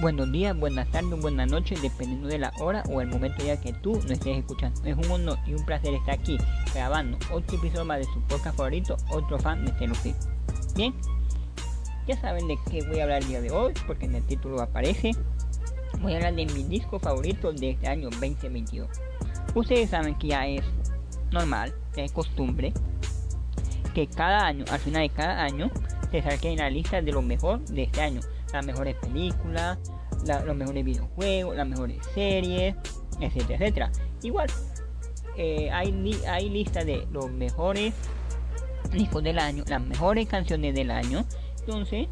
Buenos días, buenas tardes, buenas noches, dependiendo de la hora o el momento ya que tú no estés escuchando. Es un honor y un placer estar aquí grabando otro episodio más de su podcast favorito, otro fan de Celofit. Bien, ya saben de qué voy a hablar el día de hoy, porque en el título aparece. Voy a hablar de mi disco favorito de este año 2022. Ustedes saben que ya es normal, ya es costumbre, que cada año, al final de cada año, se saque la lista de lo mejor de este año las mejores películas, los mejores videojuegos, las mejores series, etcétera, etcétera. Igual, eh, hay, hay lista de los mejores discos del año, las mejores canciones del año. Entonces,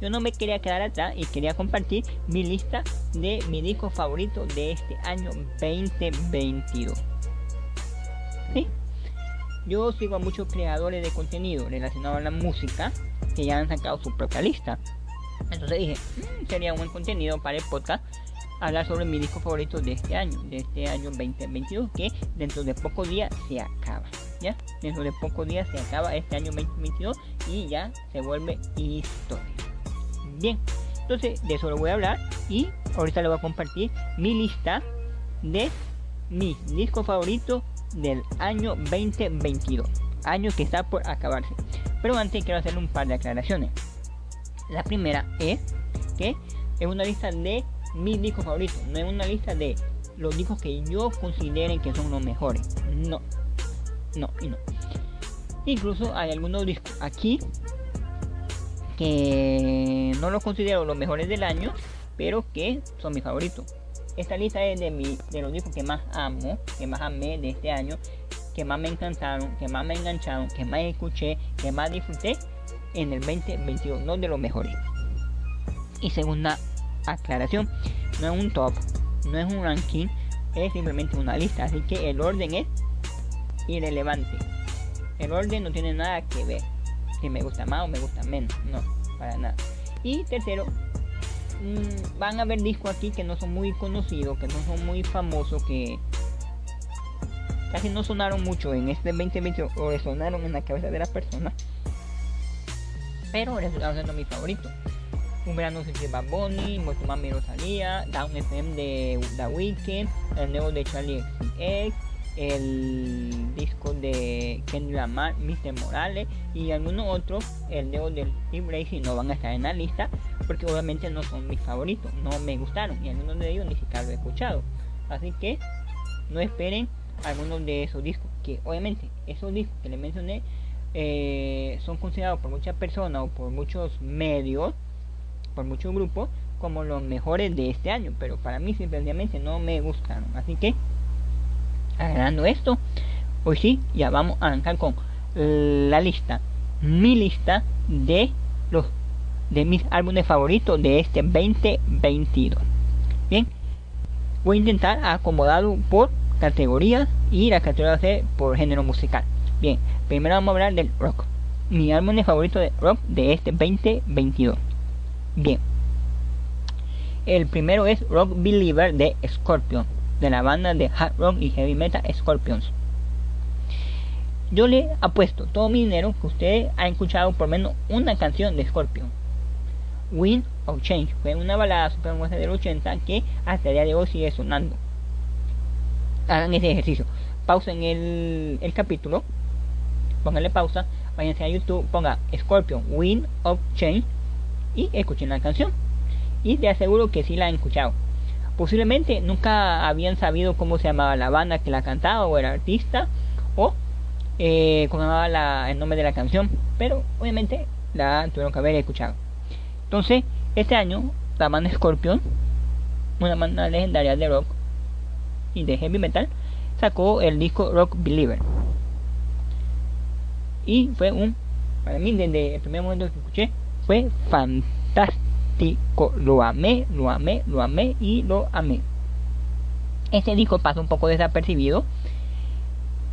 yo no me quería quedar atrás y quería compartir mi lista de mi disco favorito de este año 2022. ¿Sí? Yo sigo a muchos creadores de contenido relacionado a la música que ya han sacado su propia lista. Entonces dije, mm, sería un buen contenido para el podcast hablar sobre mi disco favorito de este año, de este año 2022, que dentro de pocos días se acaba. ¿Ya? Dentro de pocos días se acaba este año 2022 y ya se vuelve historia. Bien, entonces de eso lo voy a hablar y ahorita le voy a compartir mi lista de mis discos favoritos del año 2022, año que está por acabarse. Pero antes quiero hacerle un par de aclaraciones. La primera es que es una lista de mis discos favoritos, no es una lista de los discos que yo consideren que son los mejores. No, no y no. Incluso hay algunos discos aquí que no los considero los mejores del año, pero que son mis favoritos. Esta lista es de, mi, de los discos que más amo, que más amé de este año, que más me encantaron, que más me engancharon, que más escuché, que más disfruté en el 2021, no de los mejores. Y segunda aclaración, no es un top, no es un ranking, es simplemente una lista, así que el orden es irrelevante. El orden no tiene nada que ver si me gusta más o me gusta menos, no, para nada. Y tercero, mm, van a haber discos aquí que no son muy conocidos, que no son muy famosos, que casi no sonaron mucho en este 2020 o resonaron en la cabeza de las personas pero resultaron siendo mi favorito. Un verano de Bad Bunny, Muerto Mami Rosalía, Down FM de The Weeknd, el nuevo de Charlie XCX, el disco de Kenny Lamar, Mr. Morales y algunos otros, el nuevo del Team Racing no van a estar en la lista porque obviamente no son mis favoritos, no me gustaron y algunos de ellos ni siquiera lo he escuchado. Así que no esperen algunos de esos discos, que obviamente esos discos que les mencioné eh, son considerados por muchas personas o por muchos medios, por muchos grupos, como los mejores de este año. Pero para mí simplemente no me gustaron. Así que, agarrando esto, hoy sí, ya vamos a arrancar con la lista. Mi lista de los de mis álbumes favoritos de este 2022. Bien, voy a intentar acomodado por categorías y la categoría C por género musical. Bien, primero vamos a hablar del rock. Mi álbum favorito de rock de este 2022. Bien. El primero es Rock Believer de Scorpion, de la banda de hard rock y heavy metal Scorpions. Yo le apuesto todo mi dinero que usted ha escuchado por menos una canción de Scorpion. Wind of Change fue una balada super del 80 que hasta el día de hoy sigue sonando. Hagan ese ejercicio. Pausen el, el capítulo pónganle pausa, váyanse a YouTube, ponga Scorpion Wind of Change y escuchen la canción. Y te aseguro que sí la han escuchado. Posiblemente nunca habían sabido cómo se llamaba la banda que la cantaba o el artista o eh, cómo llamaba la, el nombre de la canción, pero obviamente la tuvieron que haber escuchado. Entonces, este año la banda Scorpion, una banda legendaria de rock y de heavy metal, sacó el disco Rock Believer y fue un, para mí desde el primer momento que escuché, fue fantástico, lo amé, lo amé, lo amé y lo amé. Este disco pasa un poco desapercibido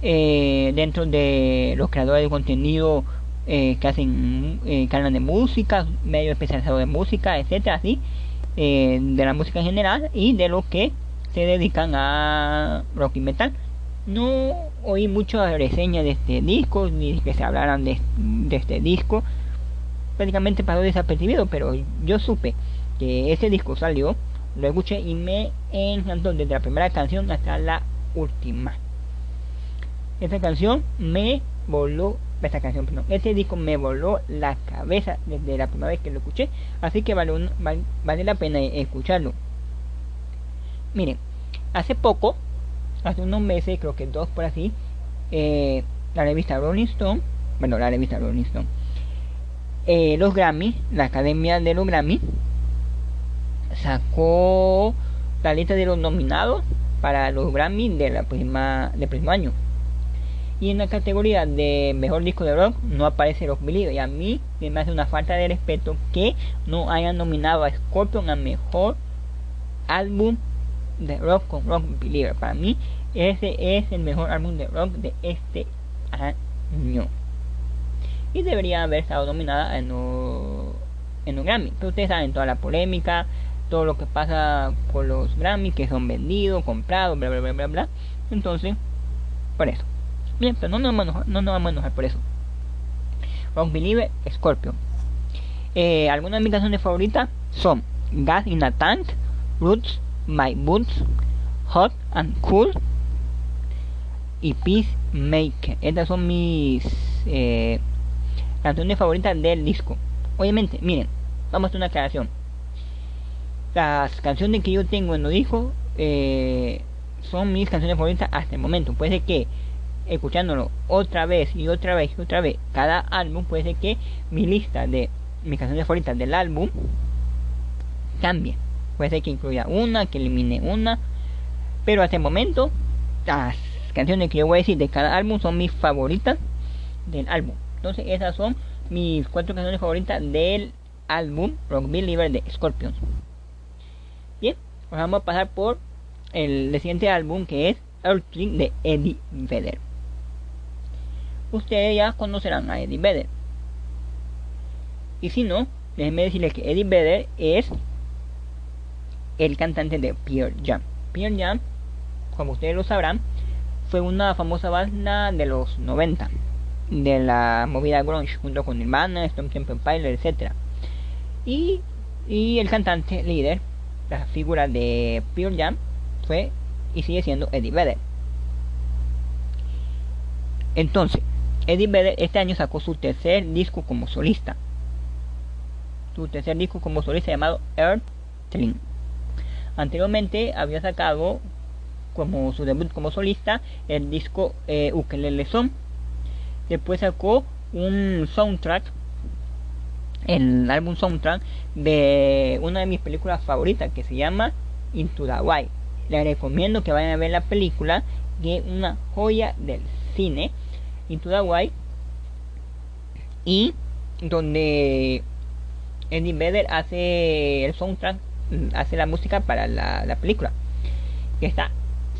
eh, dentro de los creadores de contenido eh, que hacen eh, canales de música, medios especializados de música, etcétera, así, de la música en general y de los que se dedican a rock y metal no oí muchas reseñas de este disco, ni que se hablaran de, este disco. Prácticamente pasó desapercibido, pero yo supe que ese disco salió, lo escuché y me encantó desde la primera canción hasta la última. Esta canción me voló, esta canción, perdón, este disco me voló la cabeza desde la primera vez que lo escuché, así que vale, vale, la pena escucharlo. Miren, hace poco, hace unos meses, creo que dos por así, eh, la revista Rolling Stone, bueno, la revista Rolling Stone, eh, los Grammy, la Academia de los Grammy, sacó la lista de los nominados para los Grammy de la prima, del próximo año. Y en la categoría de mejor disco de rock no aparece Rock Believer. Y a mí me hace una falta de respeto que no hayan nominado a Scorpion a mejor álbum de rock con Rock Believer. Para mí ese es el mejor álbum de rock de este año. Y debería haber estado nominada en un, en un Grammy. Pero ustedes saben toda la polémica, todo lo que pasa con los Grammy, que son vendidos, comprados, bla bla bla bla bla. Entonces, por eso. Bien, no nos vamos a enojar, no nos vamos a enojar por eso. Rock Believer, Scorpio. Eh, algunas de mis canciones favoritas son Gas in a Tank, Roots, My Boots, Hot and Cool y Peacemaker. Estas son mis eh, canciones favoritas del disco. Obviamente, miren, vamos a hacer una aclaración. Las canciones que yo tengo en los discos eh, son mis canciones favoritas hasta el momento. Puede ser que escuchándolo otra vez y otra vez y otra vez cada álbum, puede ser que mi lista de mis canciones favoritas del álbum cambie. Puede ser que incluya una, que elimine una. Pero hasta el momento, las canciones que yo voy a decir de cada álbum son mis favoritas del álbum. Entonces esas son mis cuatro canciones favoritas del álbum Rock Believer de Scorpions. Bien, pues vamos a pasar por el siguiente álbum que es Earthling de Eddie Vedder. Ustedes ya conocerán a Eddie Vedder. Y si no, déjenme decirles que Eddie Vedder es el cantante de Pierre Jam. Pierre Jam, como ustedes lo sabrán, fue una famosa banda de los 90 de la movida grunge junto con Nirvana, Stone Temple Pilots, etc. Y, y el cantante líder, la figura de Pure Jam, fue y sigue siendo Eddie Vedder. Entonces, Eddie Vedder este año sacó su tercer disco como solista. Su tercer disco como solista llamado Earthling. Anteriormente había sacado como su debut como solista el disco eh, Ukelele Song. Después sacó un soundtrack, el álbum soundtrack de una de mis películas favoritas que se llama Into the Wild. Les recomiendo que vayan a ver la película, que es una joya del cine, Into the Wild, y donde Eddie Vedder hace el soundtrack, hace la música para la, la película, que está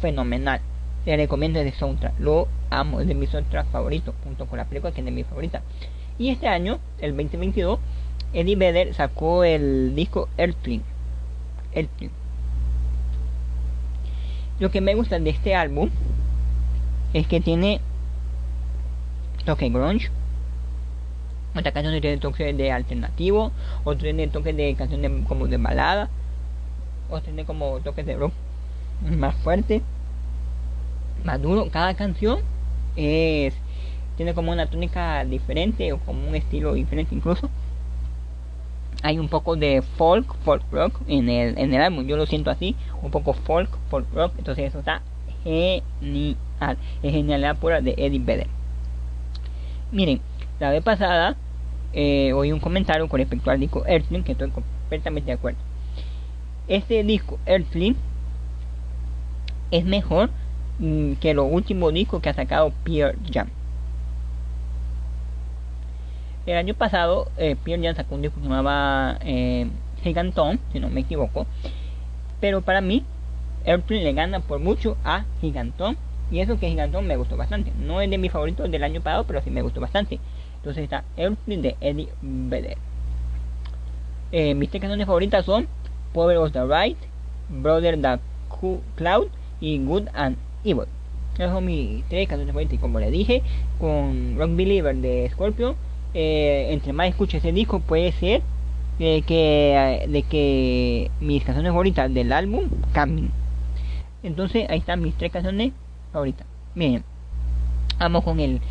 fenomenal. Le recomiendo ese soundtrack. Lo amo, es de mis soundtracks favoritos, junto con la película que es de mi favorita. Y este año, el 2022, Eddie Vedder sacó el disco Earthling. Earthling. Lo que me gusta de este álbum es que tiene toque grunge. Otra canción tiene toque de alternativo, otro tiene toque de canciones como de balada, otro tiene como toques de rock más fuerte, más duro. Cada canción es tiene como una tónica diferente o como un estilo diferente incluso. Hay un poco de folk, folk rock en el, en el álbum, yo lo siento así, un poco folk, folk rock, entonces eso está genial, es genialidad pura de Eddie Vedder. Miren, la vez pasada eh, oí un comentario con respecto al disco Earthling que estoy completamente de acuerdo. Este disco Earthling es mejor mm, que los últimos discos que ha sacado Pierre Jam. El año pasado eh, Pierre Jam sacó un disco que se llamaba eh, Giganton, si no me equivoco. Pero para mí, Airplane le gana por mucho a Giganton. Y eso que Giganton me gustó bastante. No es de mis favoritos del año pasado, pero sí me gustó bastante. Entonces está Airplane de Eddie Vedder. Eh, mis tres canciones favoritas son Power of the Right, Brother the Cloud y Good and Evil. Esos son mis tres canciones favoritas. Como le dije, con Rock Believer de Scorpio, eh, entre más escuche ese disco, puede ser de que, de que mis canciones favoritas del álbum cambien. Entonces ahí están mis tres canciones favoritas. Miren, vamos con el,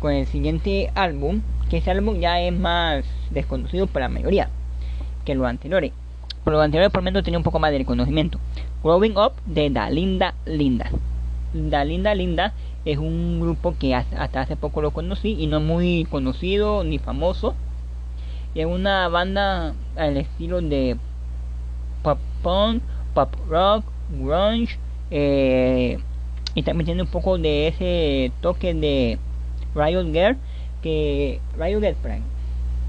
con el siguiente álbum, que ese álbum ya es más desconocido para la mayoría que los anteriores. Por los anteriores por lo menos tenía un poco más de reconocimiento. Growing Up de Da Linda Linda. Da Linda Linda es un grupo que hasta hace poco lo conocí y no muy conocido ni famoso. Es una banda al estilo de pop punk, pop rock, grunge eh, y también tiene un poco de ese toque de Riot Girl que Riot Girl para,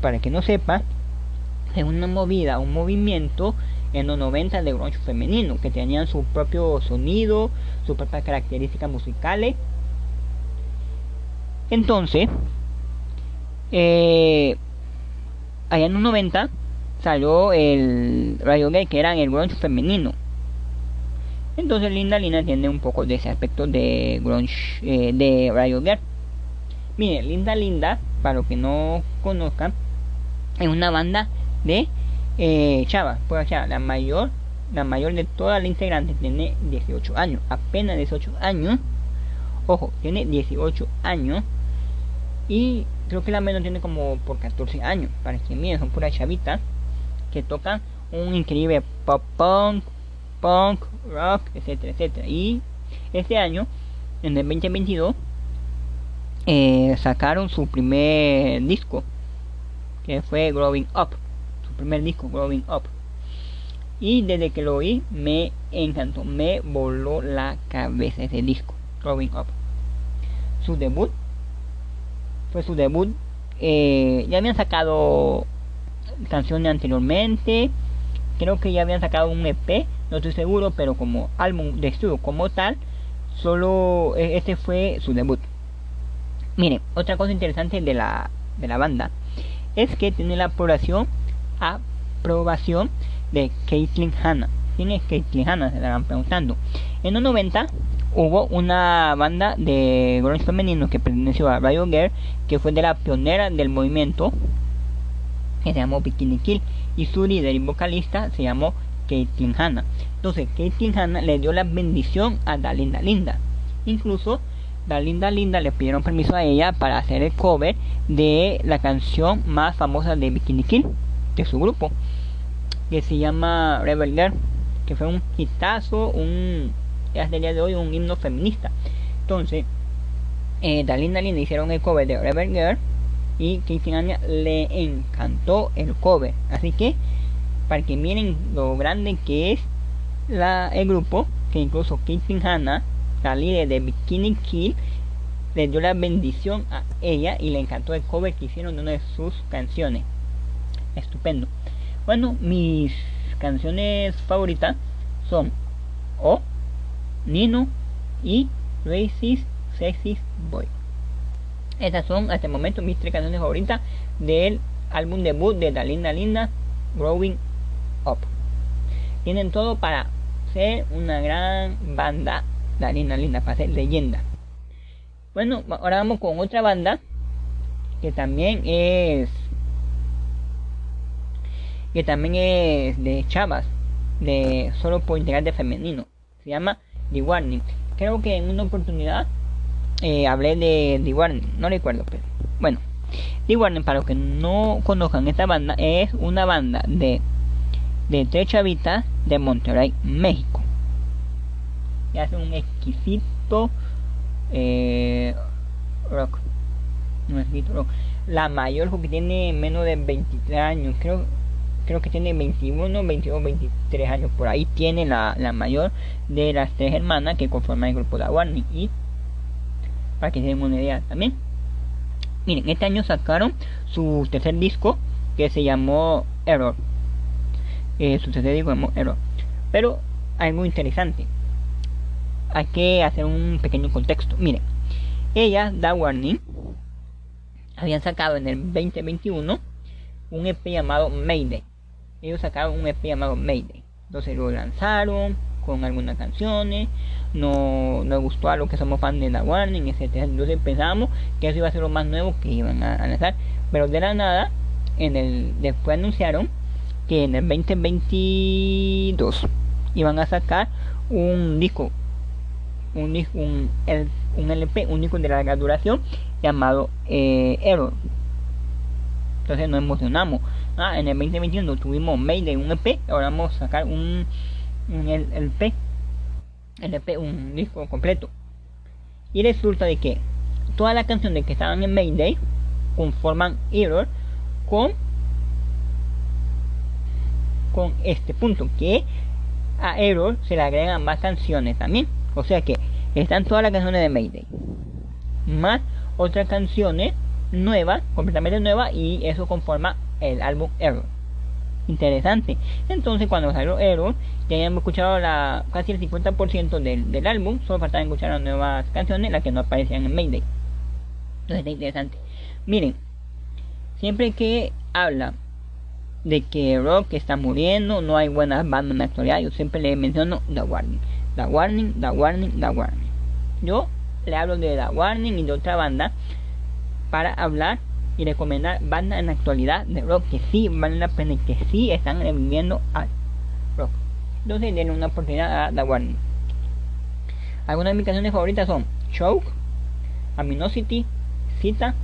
para que no sepa es una movida, un movimiento en los 90 de grunge femenino que tenían su propio sonido, sus propias características musicales. Entonces, eh, allá en los 90 salió el Radio Gay que era el grunge femenino. Entonces Linda Linda tiene un poco de ese aspecto de grunge eh, de Radio Girl. Miren, Linda Linda, para los que no conozcan, es una banda de eh, Chava, pues la mayor, la mayor de todas las integrantes tiene 18 años, apenas 18 años. Ojo, tiene 18 años y creo que la menor tiene como por 14 años. Para que miren, son puras chavitas que tocan un increíble pop punk, punk, rock, etcétera, etcétera. Y este año, en el 2022, eh, sacaron su primer disco, que fue Growing Up, primer disco, Growing Up. Y desde que lo oí, me encantó, me voló la cabeza ese disco, Growing Up. Su debut fue su debut. Eh, ya habían sacado canciones anteriormente. Creo que ya habían sacado un EP, no estoy seguro, pero como álbum de estudio como tal, solo e, este fue su debut. Miren, otra cosa interesante de la, de la banda es que tiene la aprobación, aprobación de Caitlyn Hanna. ¿Quién es Caitlyn Hanna? Se van preguntando. En los 90 hubo una banda de grunge femenino que perteneció a Riot Girl que fue de la pionera del movimiento que se llamó Bikini Kill y su líder y vocalista se llamó Caitlyn Hanna entonces Caitlyn Hanna le dio la bendición a Dalinda Linda incluso Dalinda Linda le pidieron permiso a ella para hacer el cover de la canción más famosa de Bikini Kill de su grupo que se llama Rebel Girl que fue un hitazo un hasta el día de hoy un himno feminista. Entonces, eh, Linda hicieron el cover de Rebel Girl y Casey le encantó el cover. Así que, para que miren lo grande que es la, el grupo, que incluso Casey Hanna, la líder de Bikini Kill, le dio la bendición a ella y le encantó el cover que hicieron de una de sus canciones. Estupendo. Bueno, mis canciones favoritas son O Nino y Racist Sexy Boy. Estas son hasta el momento mis tres canciones favoritas del álbum debut de La Linda Linda, Growing Up. Tienen todo para ser una gran banda, La Linda Linda, para ser leyenda. Bueno, ahora vamos con otra banda que también es que también es de chavas, de solo por integrante femenino. Se llama The Warning. Creo que en una oportunidad eh, hablé de The Warning, no recuerdo, pero bueno. The Warning, para los que no conozcan esta banda, es una banda de, de tres chavitas de Monterrey, México. Y hace un exquisito eh, rock. Un exquisito rock. La mayor porque tiene menos de 23 años, creo creo que tiene 21, 22, 23 años por ahí. Tiene la, la mayor de las tres hermanas que conforman el grupo de Warning. Y para que se den una idea también. Miren, este año sacaron su tercer disco que se llamó Error. Eh, su tercer disco llamó Error. Pero algo interesante. Hay que hacer un pequeño contexto. Miren, ella, Da Warning, habían sacado en el 2021 un EP llamado Mayday ellos sacaron un EP llamado Mayday. Entonces lo lanzaron con algunas canciones, no nos gustó a los que somos fans de la Warning, etc. Entonces pensamos que eso iba a ser lo más nuevo que iban a, lanzar, pero de la nada, en el después anunciaron que en el 2022 iban a sacar un disco, un, un, un LP, un disco de larga duración llamado eh, Error. Entonces nos emocionamos. Ah, en el 2021 tuvimos de un EP, ahora vamos a sacar un, un LP, LP, un disco completo. Y resulta de que todas las canciones que estaban en Mayday conforman Error con con este punto que a Error se le agregan más canciones también o sea que están todas las canciones de Mayday más otras canciones nuevas completamente nuevas y eso conforma el álbum Error. Interesante. Entonces cuando salió Error ya habíamos escuchado la, casi el 50% del, del álbum. Solo faltaban escuchar las nuevas canciones las que no aparecían en Mayday. Entonces está interesante. Miren siempre que habla de que Rock está muriendo, no hay buenas bandas en la actualidad, yo siempre le menciono The Warning, The Warning, The Warning, The Warning. Yo le hablo de The Warning y de otra banda para hablar y recomendar bandas en la actualidad de rock que sí valen la pena y que sí están reviviendo al rock. Entonces denle una oportunidad a The Warning. Algunas de mis canciones favoritas son Choke, Aminosity, Cita,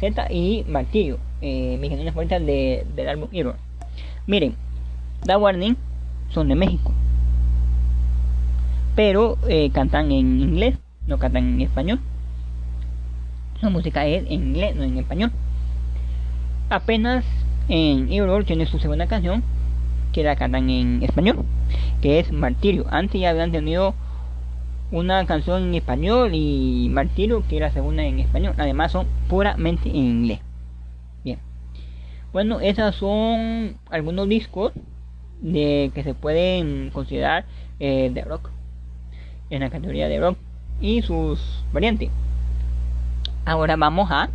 Z y Martillo eh, mis canciones favoritas de, del álbum Hero. Miren, Da Warning son de México, pero eh, cantan en inglés, no cantan en español. La música es en inglés, no en español. Apenas en Hero tiene su segunda canción que la cantan en español, que es Martirio. Antes ya habían tenido una canción en español y Martirio, que era la segunda en español. Además son puramente en inglés. Bueno, esos son algunos discos de que se pueden considerar eh, de rock en la categoría de rock y sus variantes. Ahora vamos a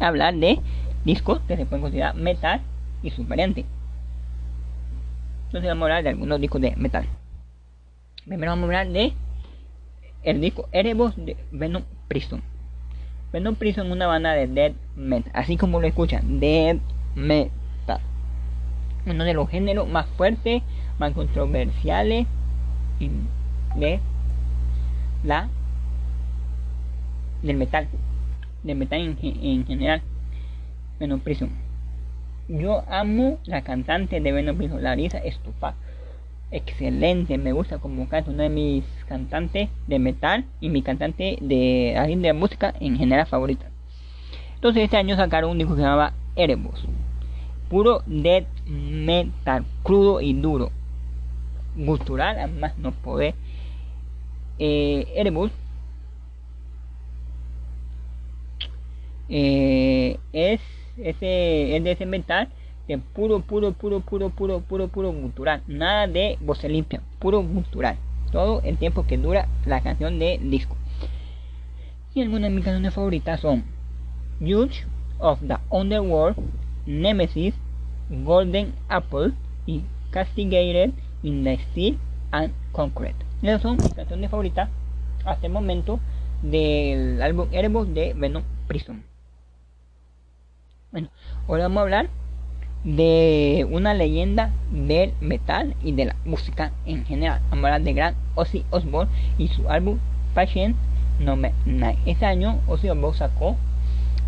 hablar de discos que se pueden considerar metal y sus variantes. Entonces vamos a hablar de algunos discos de metal. Primero vamos a hablar de el disco Erebos de Venom Prison. Venom Prison es una banda de death metal, así como lo escuchan, death metal. Uno de los géneros más fuertes, más controversiales de la del metal, del metal en, general. Venom Prison. Yo amo la cantante de Venom Prison, Larissa Estufa. Excelente, me gusta como canta, una de mis cantantes de metal y mi cantante de, de música en general favorita. Entonces este año sacaron un disco que se llamaba Erebus puro death metal, crudo y duro, gutural, además no poder. Eh, Erebus eh, es ese es de ese metal de puro puro puro puro puro puro puro gutural nada de voz limpia puro gutural todo el tiempo que dura la canción de disco y algunas de mis canciones favoritas son Judge of the Underworld Nemesis, Golden Apple y Castigated in the Steel and Concrete. Esas son mis canciones favoritas hasta el momento del álbum Erebus de Venom Prison. Bueno, ahora vamos a hablar de una leyenda del metal y de la música en general. Vamos a hablar de Gran Ozzy Osbourne y su álbum Passion No Night. Este año Ozzy Osbourne sacó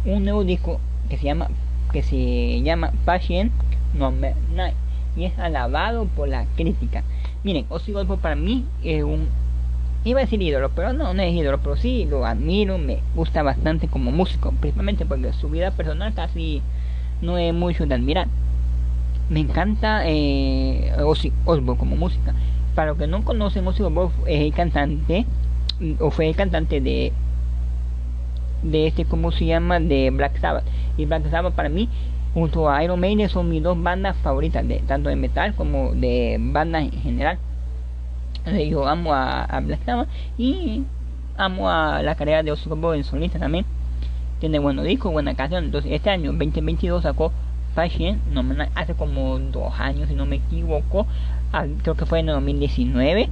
un nuevo disco que se llama que se llama Passion Number Night y es alabado por la crítica. Miren, Ozzy Osbourne para mí es un iba a decir ídolo, pero no, no es ídolo, pero sí lo admiro, me gusta bastante como músico, principalmente porque su vida personal casi no es mucho de admirar. Me encanta eh, Ozzy como música. Para los que no conocen, Ozzy Osbourne es el cantante o fue el cantante de de este, ¿cómo se llama? De Black Sabbath. Y Black Sabbath para mí, junto a Iron Maiden, son mis dos bandas favoritas, de, tanto de metal como de bandas en general. yo amo a, Black Sabbath y amo a la carrera de Ozzy en solista también. Tiene buenos discos, buena canción. Entonces, este año, 2022, sacó Fashion, no, hace como dos años, si no me equivoco. creo que fue en 2019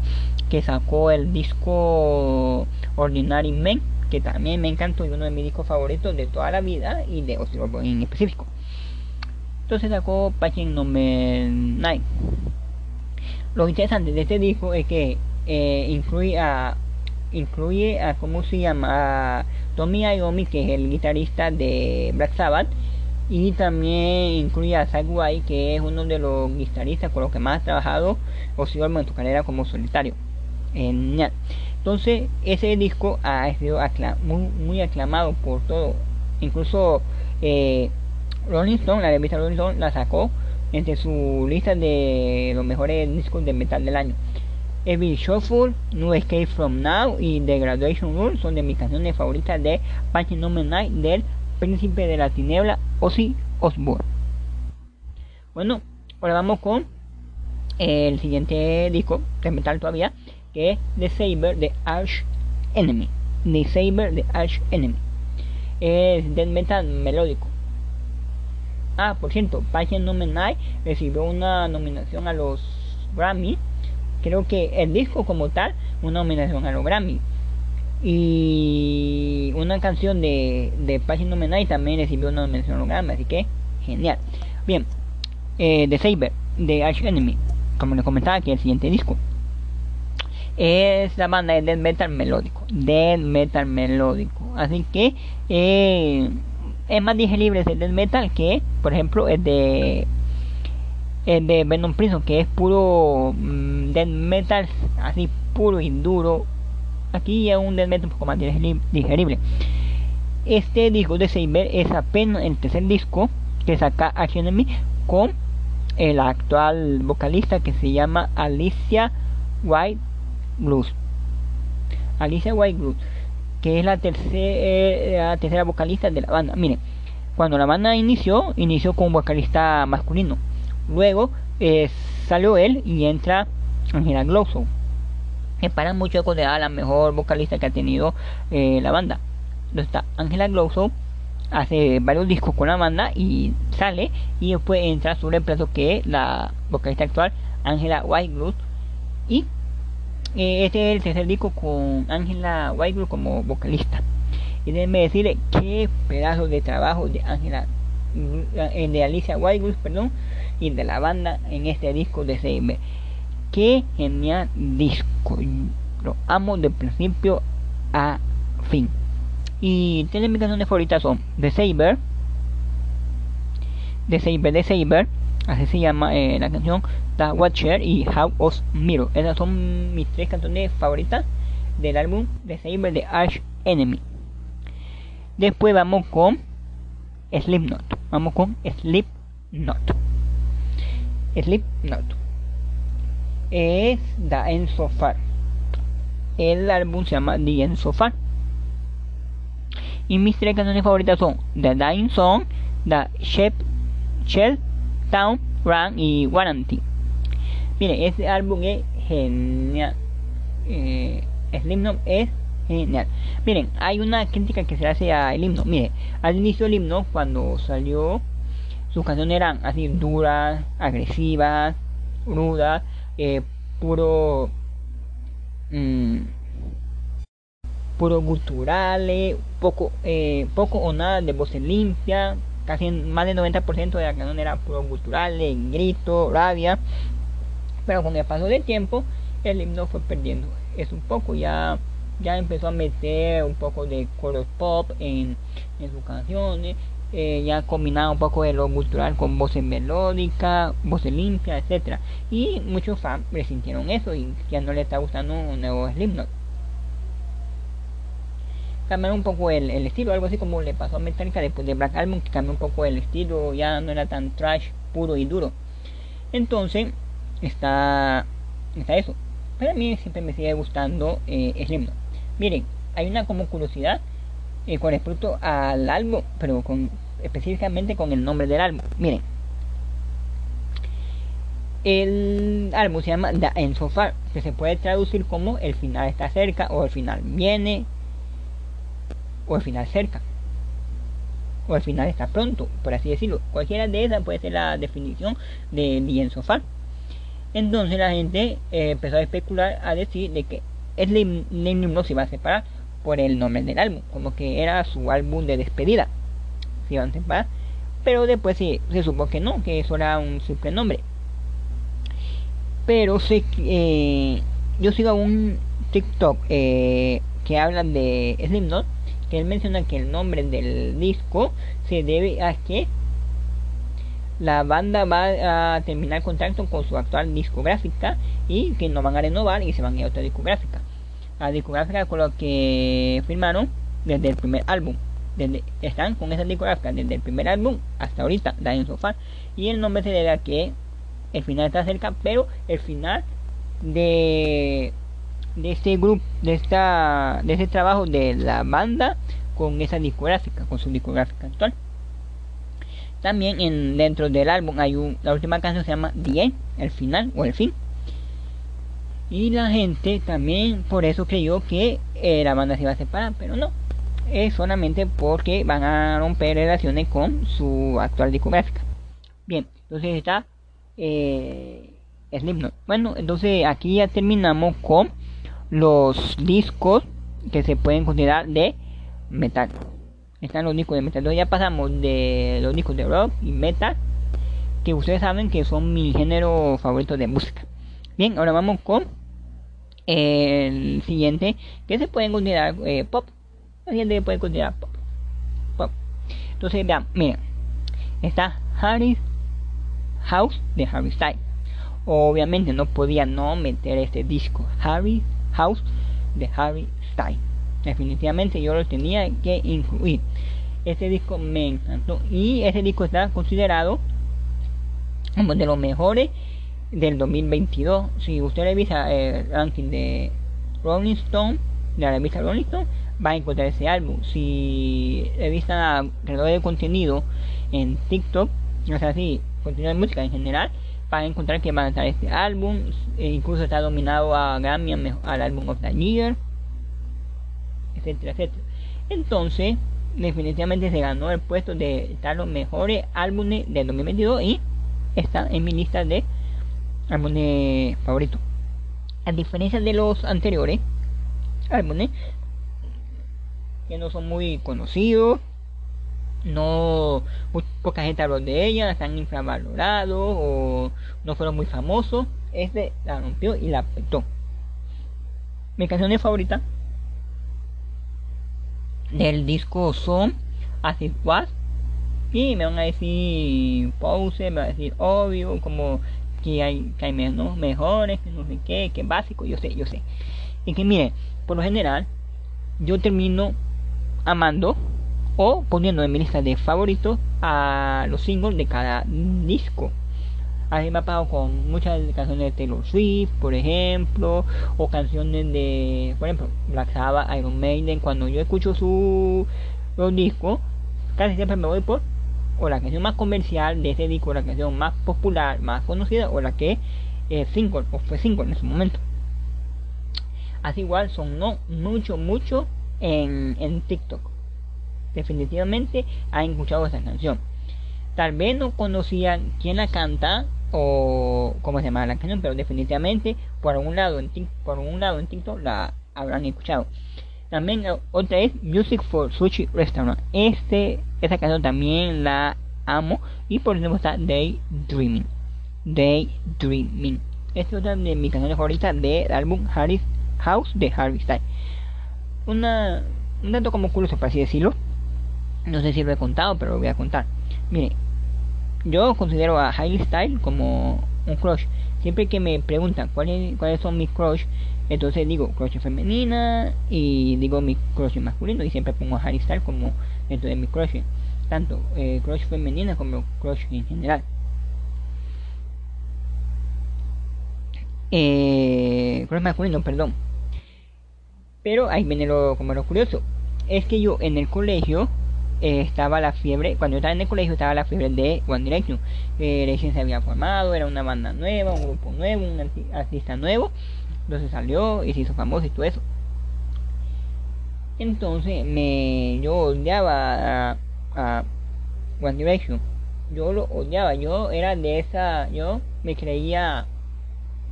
que sacó el disco Ordinary Men que también me encantó y uno de mis discos favoritos de toda la vida y de Ozzy en específico. Entonces sacó Patient Number 9. Lo interesante de este disco es que eh, incluye a incluye a cómo se llama a Tommy Iommi que es el guitarrista de Black Sabbath y también incluye a Zach White que es uno de los guitarristas con los que más ha trabajado o sido en su carrera como solitario. Entonces ese disco ha sido muy, muy, aclamado por todo. Incluso eh, Rolling Stone la revista Rolling Stone la sacó entre su lista de los mejores discos de metal del año Every Shuffle, New Escape From Now y The Graduation Rule son de mis canciones favoritas de Punch No Night del Príncipe de la Tiniebla, Ozzy Osbourne. Bueno, ahora vamos con el siguiente disco de metal todavía, que es The Saber de Arch Enemy. The Saber de Arch Enemy. Es del metal melódico. Ah, por cierto, Passion No Night recibió una nominación a los Grammy creo que el disco como tal, una nominación a los Grammy. Y una canción de, de Página y también recibió una nominación a los Grammy, así que genial. Bien, eh, The Saber, de Arch Enemy, como les comentaba aquí, el siguiente disco. Es la banda de death metal melódico, death metal melódico. Así que eh, es más digerible el death metal que, por ejemplo, el de el de Venom Prison, que es puro mm, death metal, así puro y duro. Aquí es un death metal un poco más digerible. Este disco de Saber es apenas el tercer disco que saca Action Enemy con el actual vocalista que se llama Alicia White Blues. Alicia White Blues, que es la tercera, la tercera vocalista de la banda. Miren, cuando la banda inició, inició con un vocalista masculino Luego eh, salió él y entra Angela Glosso. Que para muchos es considerada la mejor vocalista que ha tenido eh, la banda. Está Angela Glosso, hace varios discos con la banda y sale. Y después entra su reemplazo que es la vocalista actual, Angela Whitegloss. Y eh, este es el tercer disco con Angela Whitegloss como vocalista. Y déjenme decirle qué pedazo de trabajo de Angela, de Alicia Whitegloss, perdón y de la banda en este disco de CM. Qué genial disco. Lo amo de principio a fin. Y tiene mis canciones favoritas son The Saber, The Saber, The Saber, así se llama eh, la canción, The Watcher y How of Mirror. Esas son mis tres canciones favoritas del álbum The Saber de Arch Enemy. Después vamos con Slipknot. Vamos con Slipknot. Slipknot es The End So. El álbum se llama The End So. Y mis tres canciones favoritas son The Dying Song, The Shep, Shell, Town, Run y Warranty. Miren, este álbum es genial. Eh, Slipknot es genial. Miren, hay una crítica que se hace al himno. Miren, al inicio del himno, cuando salió sus canciones eran así duras, agresivas, rudas, eh, puro mm, puro guturales, poco eh, poco o nada de voces limpias, casi más del 90% de la canción era puro guturales, grito, rabia, pero con el paso del tiempo el himno fue perdiendo eso un poco, ya ya empezó a meter un poco de coros pop en, sus canciones eh, ya combinado un poco de lo cultural con voces melódicas, voces limpias, etcétera Y muchos fans resintieron eso y ya no le está gustando un nuevo Slipknot. Cambiaron un poco el, estilo, algo así como le pasó a Metallica después de Black Album, que cambió un poco el estilo, ya no era tan trash, puro y duro. Entonces, está, está eso. Pero a mí siempre me sigue gustando eh, Slipknot. Miren, hay una como curiosidad eh, con respecto al álbum, pero con específicamente con el nombre del álbum. Miren, el álbum se llama The End que se puede traducir como el final está cerca, o el final viene, o el final cerca, o el final está pronto, por así decirlo. Cualquiera de esas puede ser la definición de The. Entonces la gente eh, empezó a especular, a decir de que el himno se iba a separar por el nombre del álbum, como que era su álbum de despedida se iban a separar pero después se, se supo que no, que eso era un simple nombre. Pero que eh, yo sigo un TikTok eh, que habla de Slipknot, que él menciona que el nombre del disco se debe a que la banda va a terminar contacto con su actual discográfica y que no van a renovar y se van a ir a otra discográfica. La discográfica con lo que firmaron desde el primer álbum. Desde, están con esa discográfica desde el primer álbum hasta ahorita, Dying So Far. Y el nombre se debe a que el final está cerca, pero el final de de este grupo, de esta, de este trabajo de la banda con esa discográfica, con su discográfica actual. También en, dentro del álbum hay un, la última canción se llama The el final o el fin. Y la gente también por eso creyó que eh, la banda se iba a separar, pero no. Es solamente porque van a romper relaciones con su actual discográfica. Bien, entonces está eh, Slipknot. Bueno, entonces aquí ya terminamos con los discos que se pueden considerar de metal. Están los discos de metal. Entonces ya pasamos de los discos de rock y metal, que ustedes saben que son mi género favorito de música. Bien, ahora vamos con el siguiente, que se pueden considerar eh, pop. El siguiente puede considerar pop. pop. Entonces, vean, miren, está Harry House de Harry Styles. Obviamente no podía no meter este disco. Harry House de Harry Styles. Definitivamente yo lo tenía que incluir. Este disco me encantó y este disco está considerado como de los mejores del 2022. Si usted revisa el ranking de Rolling Stone, de la revista Rolling Stone, va a encontrar ese álbum. Si revisa alrededor de contenido en TikTok, o sea, si contenido de música en general, para encontrar que va a estar este álbum. E incluso está dominado a Grammy al álbum of the Year, etcétera, etcétera. Entonces, definitivamente se ganó el puesto de estar los mejores álbumes del 2022 y está en mi lista de álbumes favoritos. A diferencia de los anteriores álbumes, que no son muy conocidos, no muy poca gente habló de ella, están infravalorados o no fueron muy famosos. Este la rompió y la petó. Mi canción favorita del disco son As It Was. Y me van a decir pause, me van a decir obvio, como que hay, que hay menos, mejores, que no sé qué, que básico, yo sé, yo sé. Y que mire, por lo general, yo termino amando o poniendo en mi lista de favoritos a los singles de cada disco. A mí me ha pasado con muchas canciones de Taylor Swift, por ejemplo, o canciones de, por ejemplo, Black Sabbath, Iron Maiden. Cuando yo escucho su los discos, casi siempre me voy por o la canción más comercial de ese disco, la canción más popular, más conocida, o la que es single o fue single en ese momento. Así igual son no mucho, mucho en, en TikTok definitivamente han escuchado esa canción. Tal vez no conocían quién la canta o cómo se llama la canción, pero definitivamente por un lado en por un lado en TikTok la habrán escuchado. También eh, otra es Music for Sushi Restaurant. Este, esta canción también la amo y por ejemplo está Daydreaming. Daydreaming. Esta es otra de mis canciones favoritas del álbum Harry's House de Harry Styles. Una, un dato como curioso, para así decirlo, no sé si lo he contado, pero lo voy a contar. Mire, yo considero a Hailey Style como un crush. Siempre que me preguntan cuáles, cuáles son mis crush, entonces digo crush femenina y digo mi crush masculino y siempre pongo a Style como dentro de mi crush. Tanto eh, crush femenina como crush en general. Eh, crush masculino, perdón. Pero ahí viene lo, como lo curioso. Es que yo en el colegio eh, estaba la fiebre, cuando yo estaba en el colegio estaba la fiebre de One Direction. Eh, se había formado, era una banda nueva, un grupo nuevo, un artista nuevo. Entonces salió y se hizo famoso y todo eso. Entonces me yo odiaba a, One Direction. Yo lo odiaba, yo era de esa, yo me creía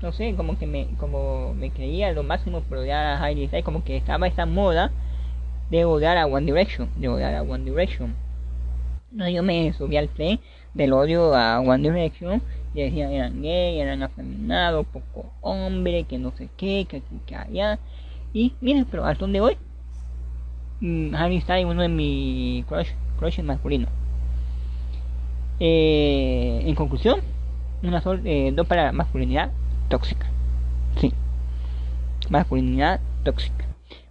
no sé, como que me como me creía lo máximo por odiar a Hailey como que estaba esa moda de odiar a One Direction, de odiar a One Direction. No, yo me subí al tren del odio a One Direction y decían eran gay, eran afeminados, poco hombre, que no sé qué, que aquí, que allá. Y miren, pero al son de hoy, mmm, Harry Styles uno de mis crush, crushes masculinos. Eh, en conclusión, una sol, eh, dos para masculinidad tóxica. Sí, masculinidad tóxica.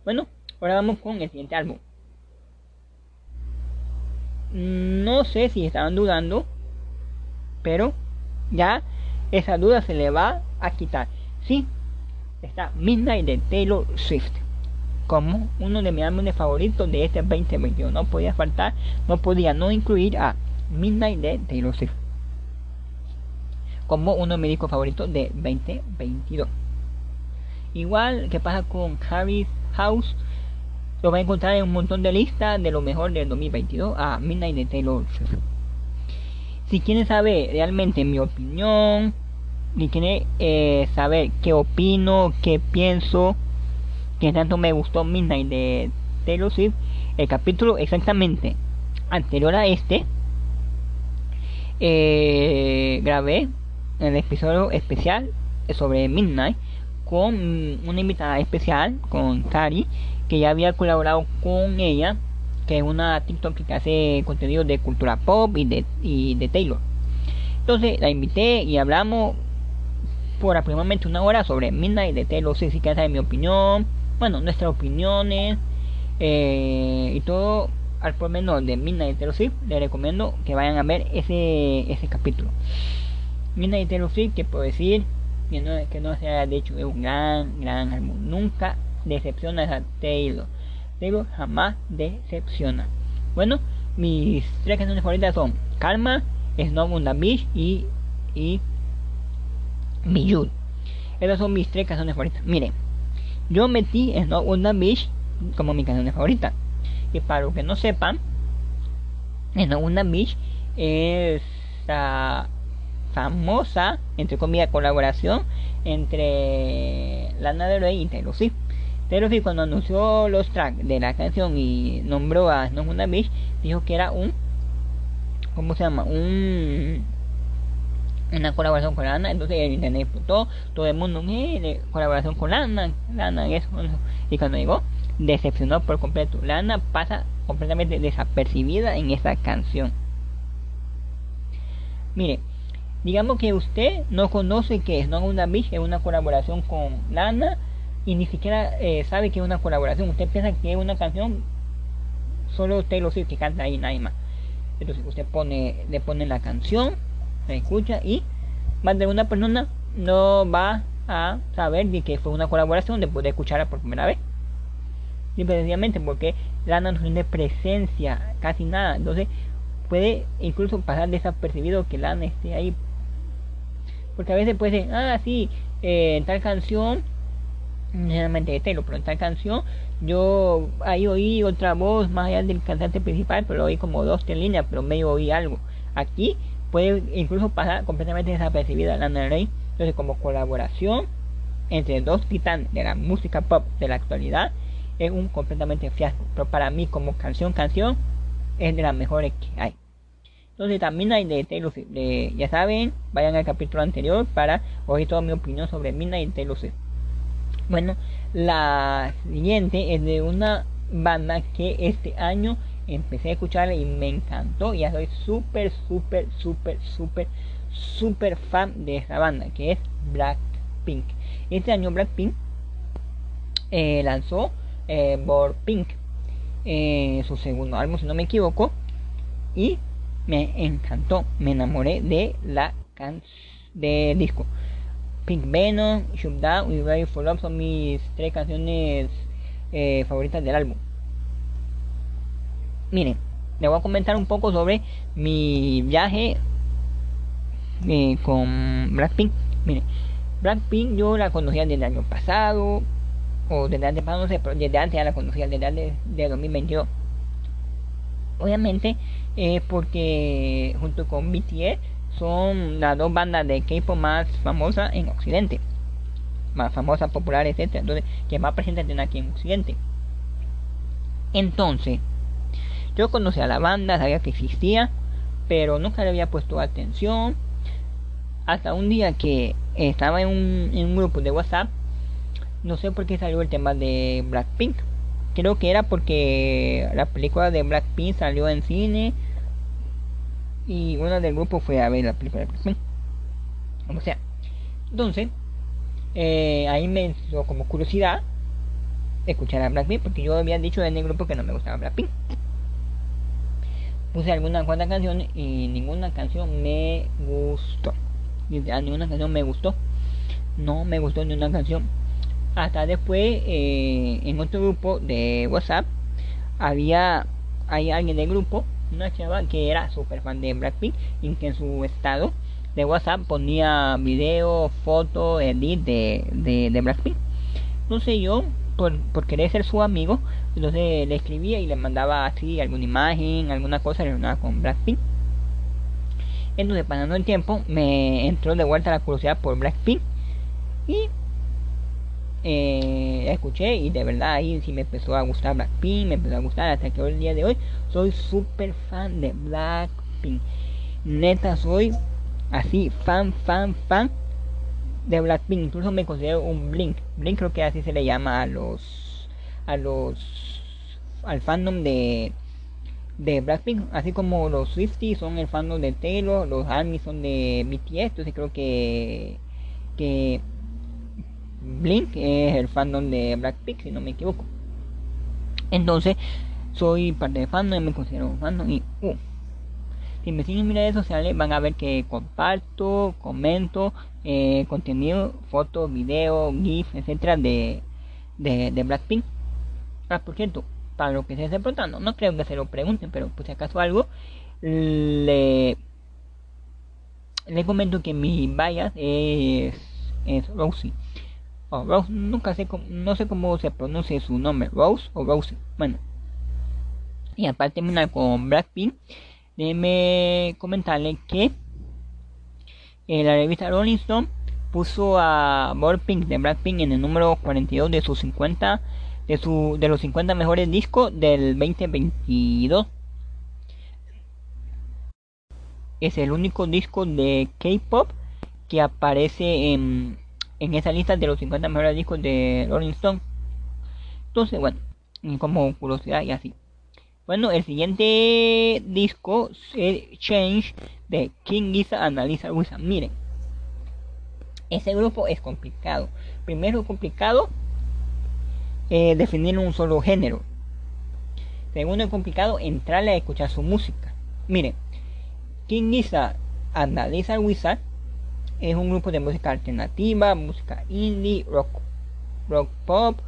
Bueno, ahora vamos con el siguiente álbum. No sé si estaban dudando, pero ya esa duda se le va a quitar. Sí, está Midnight de Taylor Swift como uno de mis álbumes favoritos de este 2021. No podía faltar, no podía no incluir a Midnight de Taylor Swift como uno de mis discos favoritos de 2022. Igual que pasa con Harry's House, lo va a encontrar en un montón de listas de lo mejor del 2022 a Midnight de Taylor Swift. Si quieren saber realmente mi opinión, si quieren eh, saber qué opino, qué pienso, que tanto me gustó Midnight de Taylor Swift, el capítulo exactamente anterior a este, eh, grabé el episodio especial sobre Midnight con una invitada especial, con Kari, que ya había colaborado con ella que es una TikTok que hace contenido de cultura pop y de, y de Taylor. Entonces la invité y hablamos por aproximadamente una hora sobre Midnight de Taylor Swift, si quieren saber mi opinión, bueno, nuestras opiniones eh, y todo al por menos de Midnight de Taylor Swift, les recomiendo que vayan a ver ese, ese capítulo. Midnight de Taylor Swift, que puedo decir que no, que no se haya dicho, es un gran, gran álbum. Nunca decepciona a Taylor pero jamás decepciona. Bueno, mis tres canciones favoritas son Karma, Snow on Beach y, y Miyud. Esas son mis tres canciones favoritas. Miren, yo metí Snow on Beach como mi canción favorita. Y para los que no sepan, Snow on Beach es la famosa, entre comillas, colaboración entre Lana Del Rey y Taylor Swift. Pero sí, cuando anunció los tracks de la canción y nombró a Snow Una dijo que era un. ¿Cómo se llama? Un. Una colaboración con Lana. Entonces el internet explotó. Todo el mundo, eh, colaboración con Lana. Lana, eso, eso. Y cuando llegó, decepcionó por completo. Lana pasa completamente desapercibida en esa canción. Mire, digamos que usted no conoce que Snow Una Beach es una colaboración con Lana y ni siquiera eh, sabe que es una colaboración. Usted piensa que es una canción, solo Taylor Swift que canta ahí, nadie más. Entonces usted pone, le pone la canción, se escucha y más de una persona no va a saber de que fue una colaboración después de escucharla por primera vez. Simplemente porque Lana no tiene presencia, casi nada. Entonces puede incluso pasar desapercibido que Lana esté ahí. Porque a veces puede ser, ah, sí, eh, tal canción generalmente de Taylor, pero en esta canción yo ahí oí otra voz más allá del cantante principal, pero oí como dos, tres líneas, pero medio oí algo. Aquí puede incluso pasar completamente desapercibida Lana Rey, entonces como colaboración entre dos titanes de la música pop de la actualidad es un completamente fiasco, pero para mí como canción canción es de las mejores que hay. Entonces también hay de Taylor Swift, ya saben, vayan al capítulo anterior para oír toda mi opinión sobre Midnight y Taylor Swift. Bueno, la siguiente es de una banda que este año empecé a escuchar y me encantó. Ya soy súper, súper, súper, súper, súper fan de esta banda que es Blackpink. Este año Blackpink eh, lanzó eh, Pink, eh, su segundo álbum, si no me equivoco, y me encantó, me enamoré de la canción del disco. Pink Venom, Shoot Down y Ready for Love son mis tres canciones eh, favoritas del álbum. Miren, les voy a comentar un poco sobre mi viaje eh, con Blackpink. Miren, Blackpink yo la conocía desde el año pasado, o desde antes, no sé, pero desde antes ya la conocía, desde antes de 2022. Obviamente, eh, porque junto con BTS son las dos bandas de K-pop más famosas en Occidente, más famosas, populares, etcétera, entonces que más presentes tienen aquí en Occidente. Entonces, Yo conocía la banda, sabía que existía, pero nunca le había puesto atención. Hasta un día que estaba en un, en un grupo de WhatsApp, no sé por qué salió el tema de Blackpink. Creo que era porque la película de Blackpink salió en cine y una del grupo fue a ver la película de. Como sea. Entonces, eh, ahí me hizo como curiosidad escuchar a Blackpink porque yo había dicho en el grupo que no me gustaba Blackpink. Puse algunas cuantas canciones y ninguna canción me gustó. Ninguna canción me gustó. No me gustó ni una canción. Hasta después eh, en otro grupo de WhatsApp había hay alguien del grupo, una chava que era super fan de Blackpink y que en su estado de WhatsApp ponía video, foto, edit de, de, de Blackpink. sé yo por, por querer ser su amigo, entonces le escribía y le mandaba así alguna imagen, alguna cosa relacionada con Blackpink. Entonces, pasando el tiempo, me entró de vuelta la curiosidad por Blackpink y eh, escuché y de verdad ahí sí me empezó a gustar Blackpink, me empezó a gustar hasta que hoy el día de hoy soy súper fan de Blackpink. Neta, soy así fan, fan, fan de Blackpink, incluso me considero un Blink. Blink creo que así se le llama a los a los al fandom de de Blackpink, así como los Swifties son el fandom de Taylor, los ARMY son de BTS, entonces creo que que Blink es el fandom de Blackpink, si no me equivoco. Entonces, soy parte de fandom me considero un fandom y uh, si me siguen en mis redes sociales van a ver que comparto, comento eh, contenido, fotos, videos, GIF, etcétera de, de, Blackpink. Ah, por cierto, para lo que se esté preguntando, no creo que se lo pregunten, pero pues si acaso algo, le, le comento que mi bias es, es Rosie. O Rose, nunca sé cómo, no sé cómo se pronuncia su nombre, Rose o Rosie. Bueno, y aparte terminar con Blackpink, déjeme comentarle que eh, la revista Rolling Stone puso a Pink de Blackpink en el número 42 de sus 50 de su de los 50 mejores discos del 2022. Es el único disco de K-pop que aparece en, en esa lista de los 50 mejores discos de Rolling Stone. Entonces, bueno, como curiosidad y así. Bueno, el siguiente disco es Change de King Giza Analiza Wizard. Miren, ese grupo es complicado. Primero complicado eh, definir un solo género. Segundo es complicado entrarle a escuchar su música. Miren, King Giza Analiza Wizard es un grupo de música alternativa, música indie, rock, rock pop,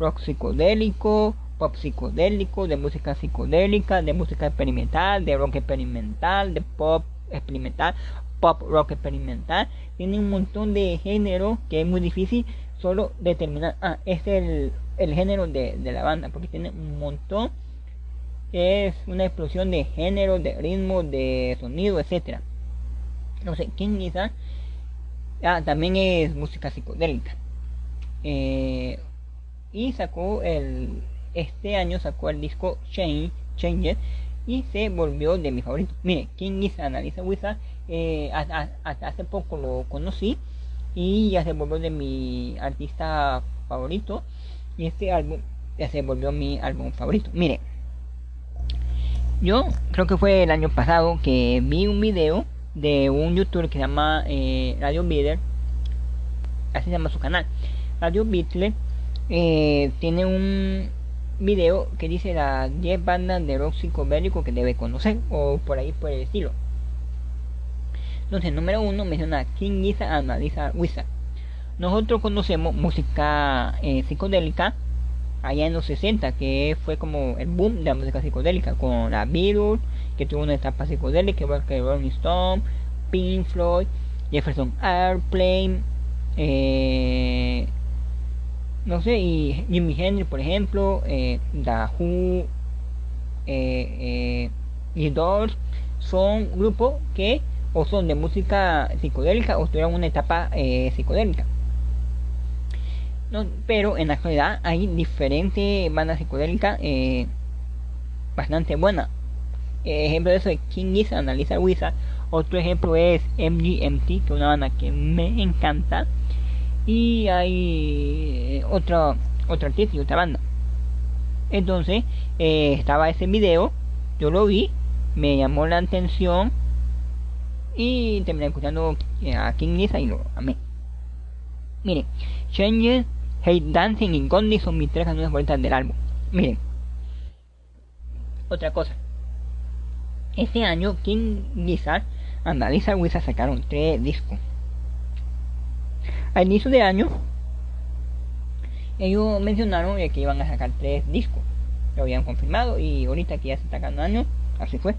rock psicodélico, pop psicodélico, de música psicodélica, de música experimental, de rock experimental, de pop experimental, pop rock experimental. Tiene un montón de género que es muy difícil solo determinar. Ah, este es el, género de, la banda, porque tiene un montón. Es una explosión de género, de ritmo, de sonido, etcétera. No sé, ¿quién quizá? Ah, también es música psicodélica. Eh, y sacó el este año sacó el disco Change, Change y se volvió de mi favorito. Mire, King is Analisa Wizard, eh, hasta, hace poco lo conocí y ya se volvió de mi artista favorito. Y este álbum ya se volvió mi álbum favorito. Mire, yo creo que fue el año pasado que vi un video de un youtuber que se llama eh, Radio Beater, así se llama su canal. Radio Beatler eh, tiene un video que dice las 10 bandas de rock psicodélico que debe conocer o por ahí por el estilo. Entonces, número uno menciona King Giza Analiza Wizard. Nosotros conocemos música eh, psicodélica allá en los 60, que fue como el boom de la música psicodélica, con la Beatles, que tuvo una etapa psicodélica, igual que Rolling Stone, Pink Floyd, Jefferson Airplane, eh, no sé, y Jimi Hendrix, por ejemplo, eh, Who eh, eh, y Doors son grupos que o son de música psicodélica o tuvieron una etapa eh, psicodélica. No, pero en la actualidad hay diferentes bandas psicodélicas, bastante buena. Ejemplo de eso es King Gizzard, Analiza Wizard. Otro ejemplo es MGMT, que es una banda que me encanta. Y hay otro, otro artista y otra banda. Entonces, eh, estaba ese video, yo lo vi, me llamó la atención y terminé escuchando a King Lisa y lo amé. Miren, Changes, Hate Dancing y Gondi son mis tres canciones favoritas del álbum. Miren, otra cosa. Este año King Gizzard and Lisa Wizard sacaron tres discos. Al inicio de año, ellos mencionaron que iban a sacar tres discos. Lo habían confirmado y ahorita que ya se está sacando año, así fue.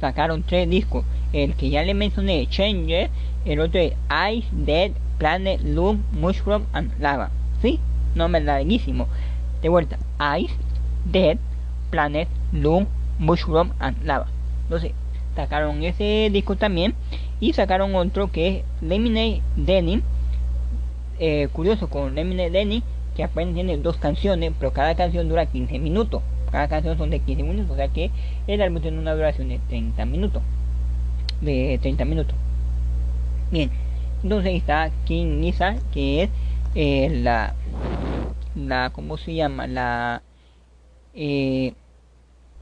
Sacaron tres discos. El que ya le mencioné, Changer, el otro es Ice, Dead, Planet, Loom, Mushroom and Lava. ¿Sí? Nombre larguísimo. De vuelta, Ice, Dead, Planet, Loom, Mushroom and Lava. Entonces, sacaron ese disco también. Y sacaron otro que es Lemonade Denim. Eh, curioso con Lemonade Denim, que apenas tiene dos canciones, pero cada canción dura 15 minutos. Cada canción son de 15 minutos, o sea que el álbum tiene una duración de 30 minutos. De 30 minutos. Bien, entonces está King Nisa, que es eh, la, la, ¿cómo se llama? La, eh,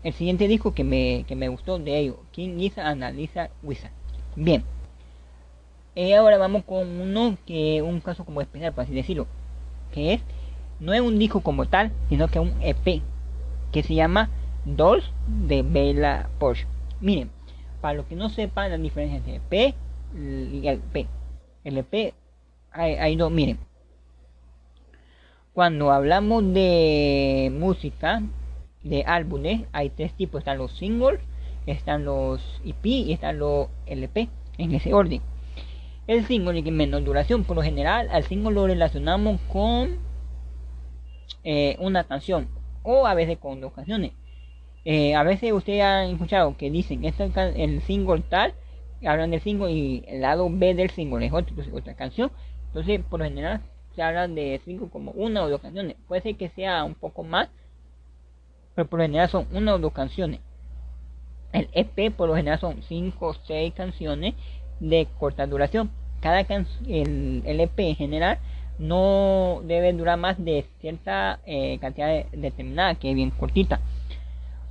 el siguiente disco que me, que me gustó de ellos, King Nisa Analiza Wizard. Bien, y ahora vamos con uno que un caso como especial, por así decirlo, que es, no es un disco como tal, sino que un EP que se llama Dolls de Bella Porsche. Miren, para los que no sepan la diferencia entre EP y LP. El EP hay, hay dos, miren. Cuando hablamos de música, de álbumes, hay tres tipos. Están los singles, están los EP y están los LP, en ese orden. El single que menos duración, por lo general, al single lo relacionamos con eh, una canción o a veces con dos canciones. Eh, a veces ustedes han escuchado que dicen que este es el single tal, hablan del single y el lado B del single es otra canción. Entonces, por general, se habla de single como una o dos canciones. Puede ser que sea un poco más, pero por lo general son una o dos canciones. El EP por lo general son cinco o seis canciones de corta duración. Cada canción, el, el EP en general no debe durar más de cierta eh, cantidad determinada, que es bien cortita.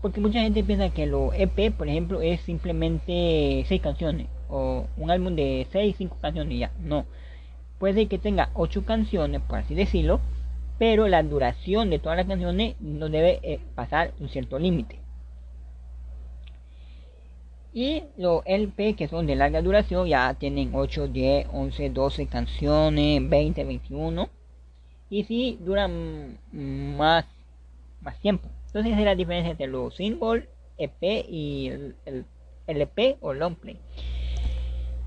Porque mucha gente piensa que lo EP, por ejemplo, es simplemente 6 canciones o un álbum de 6, 5 canciones y ya. No. Puede que tenga 8 canciones, por así decirlo, pero la duración de todas las canciones no debe eh, pasar un cierto límite. Y los LP que son de larga duración ya tienen 8, 10, 11, 12 canciones, 20, 21. Y si duran más, más tiempo. Entonces esa es la diferencia entre los single, EP y el, LP o long play.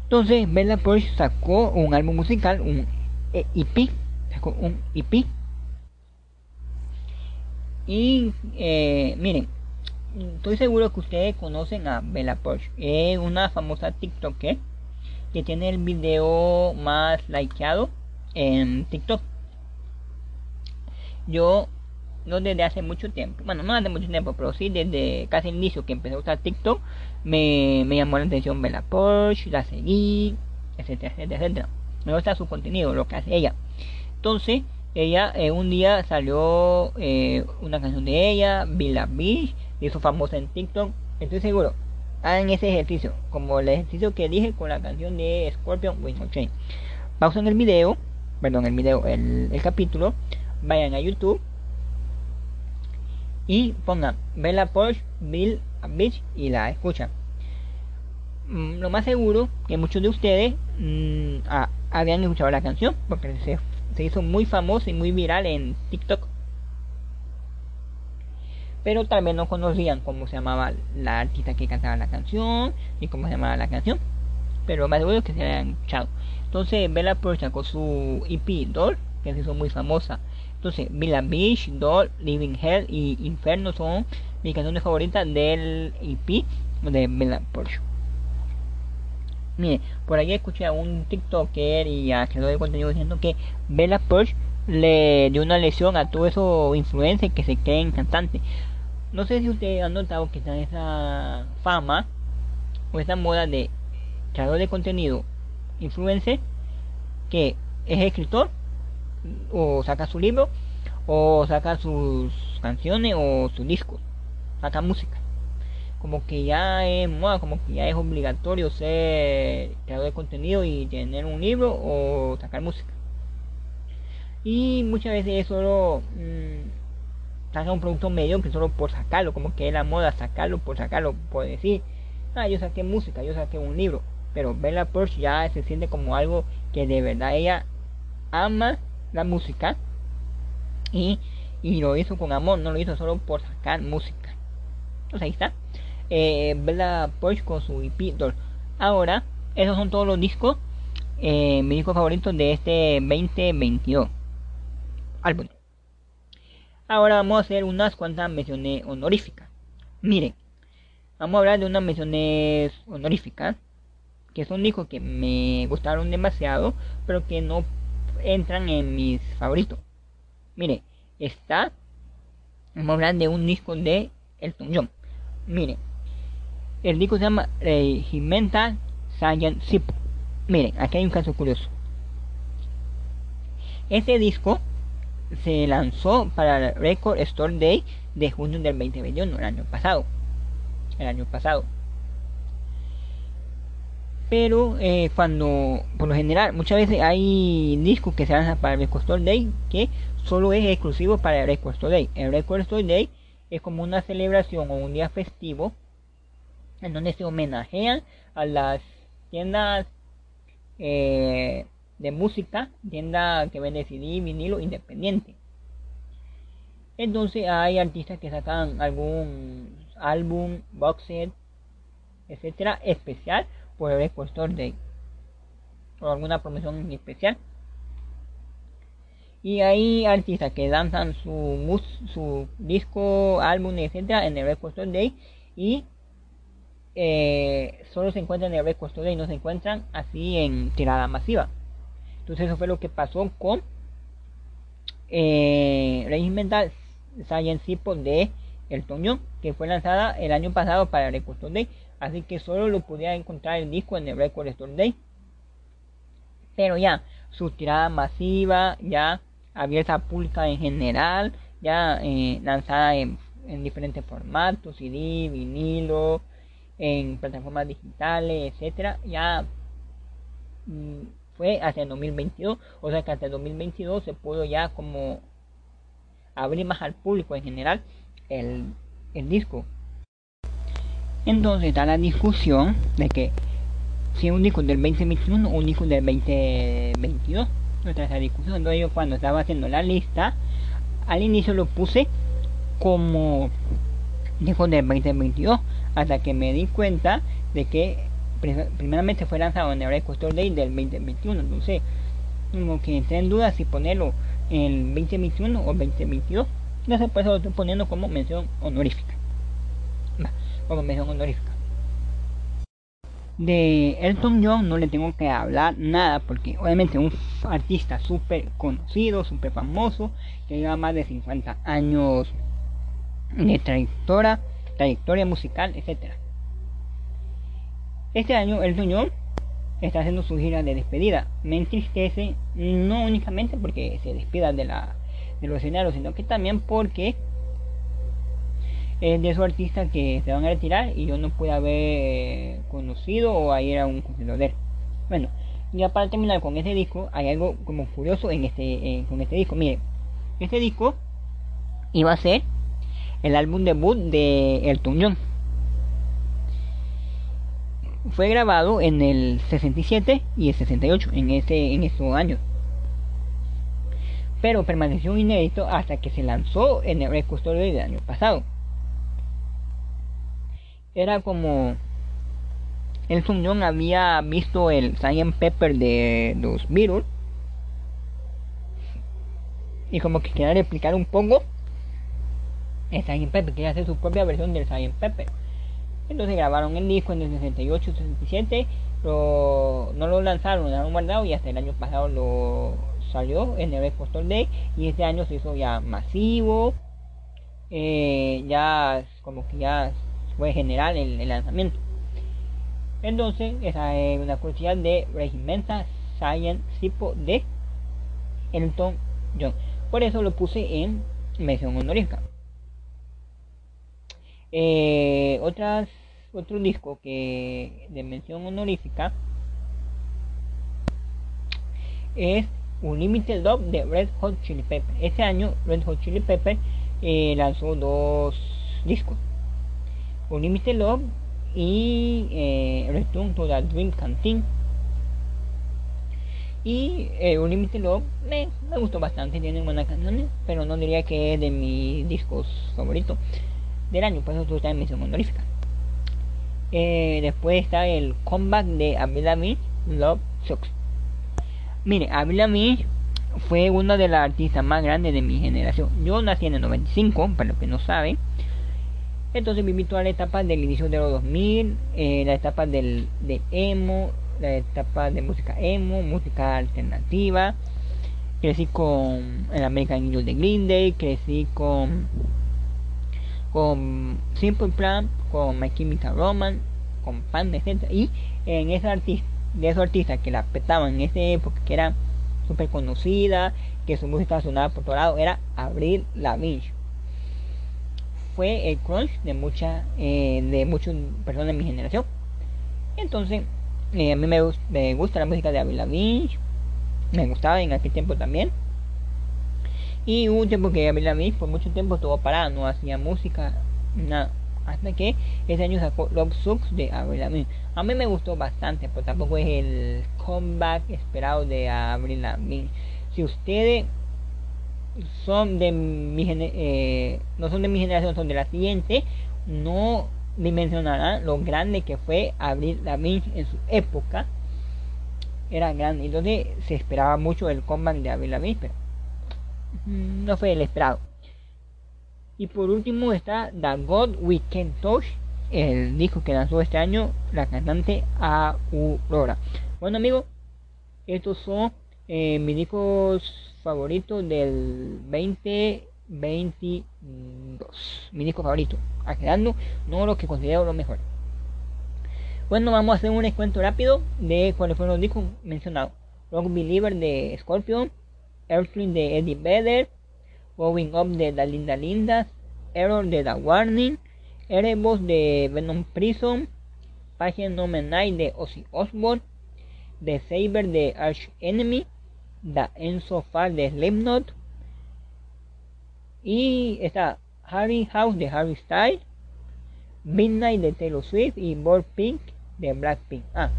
Entonces Bella Porsche sacó un álbum musical, un EP, sacó un EP. Y eh, miren, estoy seguro que ustedes conocen a Bella Porsche. Es una famosa TikToker que tiene el video más likeado en TikTok. Yo, no desde hace mucho tiempo, bueno, no hace mucho tiempo, pero sí desde casi el inicio que empecé a usar TikTok, me, llamó la atención Bella Porsche, la seguí, etcétera, etcétera, etcétera. Me gusta su contenido, lo que hace ella. Entonces, ella eh, un día salió eh, una canción de ella, Villa Beach hizo famosa en TikTok. Estoy seguro, hagan ese ejercicio, como el ejercicio que dije con la canción de Scorpion Wing Chain. Pausen el video, perdón, el video, el, capítulo, vayan a YouTube y pongan Bella Porsche, Bill Beach y la escuchan. Mm, lo más seguro que muchos de ustedes mm, habían escuchado la canción porque se, se hizo muy famosa y muy viral en TikTok pero tal vez no conocían cómo se llamaba la artista que cantaba la canción y cómo se llamaba la canción pero más seguro que se hayan escuchado. Entonces Bella Porsche sacó su EP Doll que se hizo muy famosa. Entonces Villa Beach, Doll, Living Hell y Inferno son mis canciones favoritas del EP de Bella Porsche Mire, por ahí escuché a un TikToker y a creador de contenido diciendo que Bella Porsche le dio una lesión a todos esos influencers que se creen cantantes no sé si ustedes han notado que está esa fama o esa moda de creador de contenido influencer que es escritor o saca su libro o saca sus canciones o sus discos, saca música. Como que ya es moda, como que ya es obligatorio ser creador de contenido y tener un libro o sacar música. Y muchas veces es solo mm, saca un producto medio que solo por sacarlo, como que es la moda sacarlo por sacarlo, por decir, ah, yo saqué música, yo saqué un libro. Pero Bella Porsche ya se siente como algo que de verdad ella ama la música y, y lo hizo con amor, no lo hizo solo por sacar música. Entonces ahí está. Eh, Bella Porsche con su EP Ahora, esos son todos los discos, eh, mis discos favoritos de este 2022 álbum. Ahora vamos a hacer unas cuantas menciones honoríficas. Miren, vamos a hablar de unas menciones honoríficas que son discos que me gustaron demasiado, pero que no entran en mis favoritos. Mire, está. Vamos a hablar de un disco de Elton John. Mire, el disco se llama Regimenta Science Zip. Miren, aquí hay un caso curioso. Este disco se lanzó para el Record Store Day de junio del 2021, el año pasado. El año pasado pero eh, cuando por lo general muchas veces hay discos que se lanzan para el Record Store Day que solo es exclusivo para el Record Store Day el Record Store Day es como una celebración o un día festivo en donde se homenajean a las tiendas eh, de música tiendas que venden CD vinilo independiente. Entonces hay artistas que sacan algún álbum box set etcétera especial por el expositor de o alguna promoción especial. Y hay artistas que lanzan su su disco álbum etcétera en el Record Store Day y eh, solo se encuentran en el Record Store Day no se encuentran así en tirada masiva entonces eso fue lo que pasó con eh, Mental Science Tipo de El Toño que fue lanzada el año pasado para Record Store Day así que solo lo podía encontrar el disco en el Record Store Day. Pero ya, su tirada masiva, ya abierta pública en general, ya eh, lanzada en, diferentes formatos, CD, vinilo, en plataformas digitales, etcétera, ya mm, fue hasta el 2022, o sea que hasta el 2022 se pudo ya como abrir más al público en general el, el disco entonces está la discusión de que si un disco del 2021 o un disco del 2022. Nuestra esa discusión. Entonces yo cuando estaba haciendo la lista, al inicio lo puse como disco del 2022. Hasta que me di cuenta de que primeramente fue lanzado en el Record Day del 2021. Entonces, como que entré en duda si ponerlo en el 2021 o 2022. Entonces por eso lo estoy poniendo como mención honorífica como mención honorífica. De Elton John no le tengo que hablar nada porque obviamente un artista súper conocido, súper famoso, que lleva más de 50 años de trayectoria, trayectoria musical, etc. Este año Elton John está haciendo su gira de despedida. Me entristece no únicamente porque se despida de los escenarios, sino que también porque es de esos artistas que se van a retirar y yo no pude haber conocido o a ir a un concierto de él. Bueno, ya para terminar con este disco, hay algo como curioso en este, con este disco. Mire, este disco iba a ser el álbum debut de Elton John. Fue grabado en el 67 y el 68, en, ese, en esos años. Pero permaneció inédito hasta que se lanzó en el Record del año pasado era como el John había visto el Sgt. Pepper de los Beatles y como que quería replicar un poco el Sgt. Pepper, quería hacer su propia versión del Sgt. Pepper. Entonces grabaron el disco en el 68, 67, no lo lanzaron, lo dejaron guardado y hasta el año pasado lo salió en el Record Day y este año se hizo ya masivo eh, ya como que ya fue general el, lanzamiento. Entonces, esa es una curiosidad de Regimenta Science Tipo de Elton John. Por eso lo puse en mención honorífica. Eh, otras, otro disco que de mención honorífica es Unlimited Love de Red Hot Chili Pepper. Ese año Red Hot Chili Pepper eh, lanzó dos discos. Unlimited Love y eh, Return to the Dream Canteen. Y eh, Unlimited Love me, me, gustó bastante, tiene buenas canciones, pero no diría que es de mis discos favoritos del año, por eso está en mención honorífica. Eh, después está el comeback de Avril Love Sucks. Mire, Avril Lavigne fue una de las artistas más grandes de mi generación. Yo nací en el 95, para los que no saben. Entonces viví toda la etapa del inicio de los 2000, eh, la etapa del, de emo, la etapa de música emo, música alternativa. Crecí con el American Idol de Green Day, crecí con con Simple Plan, con My Chemical Romance, con Panda, etc. Y en esa artista, de esos artistas que la petaban en esa época, que era súper conocida, que su música sonaba por todo lado, era Abril Lavigne. Fue el crunch de muchas eh, de muchas personas de mi generación. Entonces, eh, a mí me, me, gusta la música de Avril Lavigne, me gustaba en aquel tiempo también. Y hubo un tiempo que Avril Lavigne por mucho tiempo estuvo parada, no hacía música, nada. Hasta que ese año sacó Love Sucks de Avril Lavigne. A mí me gustó bastante, pero tampoco es el comeback esperado de Avril Lavigne. Si ustedes son de mi eh, no son de mi generación, son de la siguiente, no dimensionarán lo grande que fue Avril Lavigne en su época. Era grande, entonces se esperaba mucho el comeback de Avril Lavigne, pero no fue el esperado. Y por último está The God We Can Touch, el disco que lanzó este año la cantante Aurora. Bueno amigos, estos son eh, mis discos favoritos del 2022. Mi disco favorito, quedando no lo que considero lo mejor. Bueno, vamos a hacer un descuento rápido de cuáles fueron los discos mencionados. Rock Believer de Scorpion, Earthling de Eddie Vedder, Going Up de La Linda Linda, Error de The Warning, Erebos de Venom Prison, Página Number 9 de Ozzy Osbourne, The Saber de Arch Enemy, The Enzo Far de Slipknot, y está Harry House de Harry Styles, Midnight de Taylor Swift y Bored Pink de Blackpink. Ah,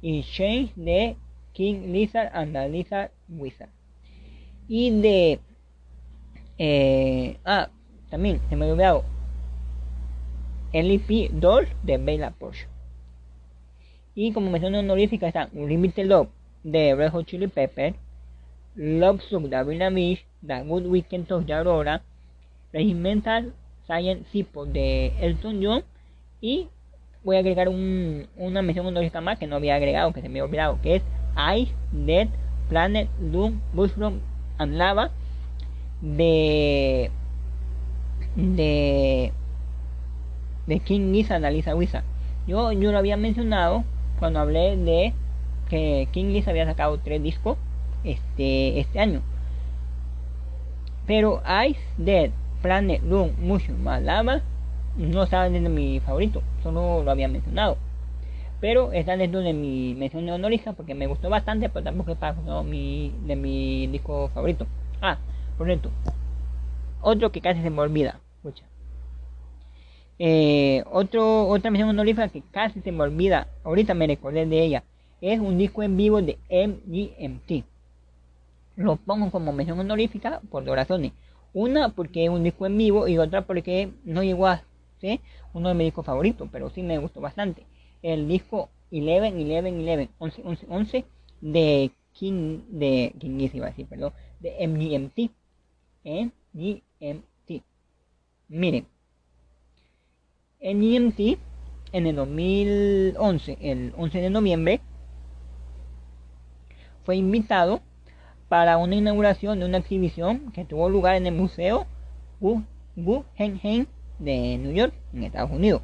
y Change de King Lizard and the Lizard Wizard. Y de... Eh, ah, también se me olvidado. LP 2 de Bella Porsche. Y como mención honorífica están Unlimited Love de Red Hot Chili Pepper, Love Song de Avril Lavigne, The Good Weekend of de Aurora, Regimental Science Sipo de Elton John y voy a agregar un, una mención honorífica más que no había agregado, que se me había olvidado, que es Ice, Dead, Planet, Doom, Bushroom Lava de de de King Lisa de Lisa Wisa. Yo, yo lo había mencionado cuando hablé de que King Lisa había sacado tres discos este, este año. Pero Ice Dead, Planet Room, mucho más lava no dentro de mi favorito, solo lo había mencionado. Pero están dentro de mi mención honorífica porque me gustó bastante, pero tampoco es para de mi disco favorito. Ah, por cierto, otro que casi se me olvida. Escucha. Eh, otro, otra mención honorífica que casi se me olvida, ahorita me recordé de ella, es un disco en vivo de MGMT. Lo pongo como mención honorífica por dos razones. Una porque es un disco en vivo y otra porque no llegó a ser uno de mis discos favoritos, pero sí me gustó bastante. El disco 11, 11, 11, 11, 11, 11 de King, de King iba a decir, perdón, de MGMT. MGMT. Miren, MGMT en el 2011, el 11 de noviembre, fue invitado para una inauguración de una exhibición que tuvo lugar en el Museo Guggenheim de New York, en Estados Unidos.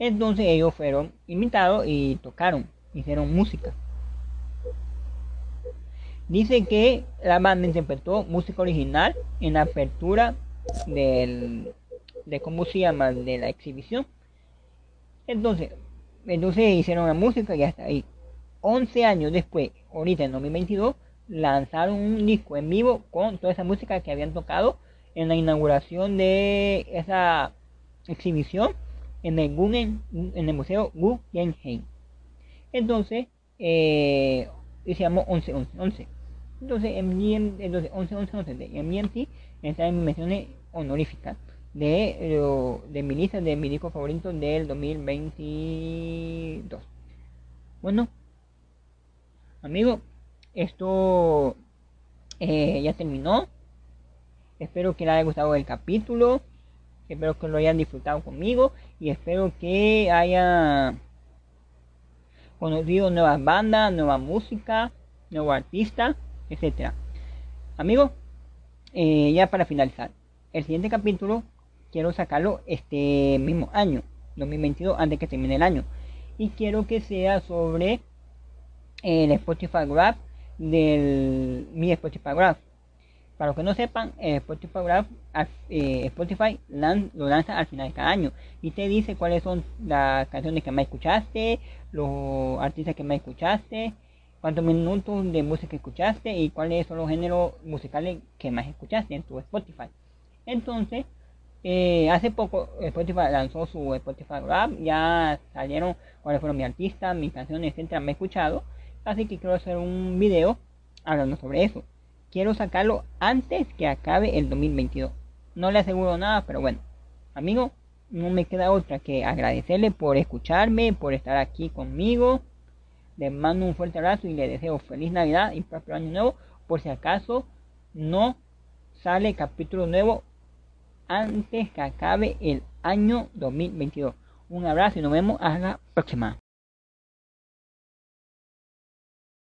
Entonces ellos fueron invitados y tocaron, hicieron música. Dice que la banda interpretó música original en la apertura del, de cómo se llama, de la exhibición. Entonces, entonces hicieron la música y hasta ahí. 11 años después, ahorita en 2022, lanzaron un disco en vivo con toda esa música que habían tocado en la inauguración de esa exhibición en el, Guggen, en el Museo Guggenheim. Entonces, eh, llamó 11 11 11. Entonces, en, entonces 11 11 11 en MT está en menciones honoríficas de, de mi lista de mi disco favorito del 2022. Bueno, amigos, esto eh, ya terminó. Espero que les haya gustado el capítulo. Espero que lo hayan disfrutado conmigo. Y espero que haya conocido nuevas bandas, nueva música, nuevo artista, etcétera. Amigos, eh, ya para finalizar, el siguiente capítulo quiero sacarlo este mismo año, 2022, antes que termine el año. Y quiero que sea sobre el Spotify Graph del mi Spotify Graph. Para los que no sepan, Spotify eh, Spotify lo lanza al final de cada año y te dice cuáles son las canciones que más escuchaste, los artistas que más escuchaste, cuántos minutos de música escuchaste y cuáles son los géneros musicales que más escuchaste en tu Spotify. Entonces, eh, hace poco Spotify lanzó su Spotify Graph, ya salieron cuáles fueron mis artistas, mis canciones, etcétera, me he escuchado Así que quiero hacer un video hablando sobre eso. Quiero sacarlo antes que acabe el 2022. No le aseguro nada, pero bueno. Amigo, no me queda otra que agradecerle por escucharme, por estar aquí conmigo. Les mando un fuerte abrazo y les deseo feliz Navidad y próspero año nuevo. Por si acaso no sale capítulo nuevo antes que acabe el año 2022. Un abrazo y nos vemos a la próxima.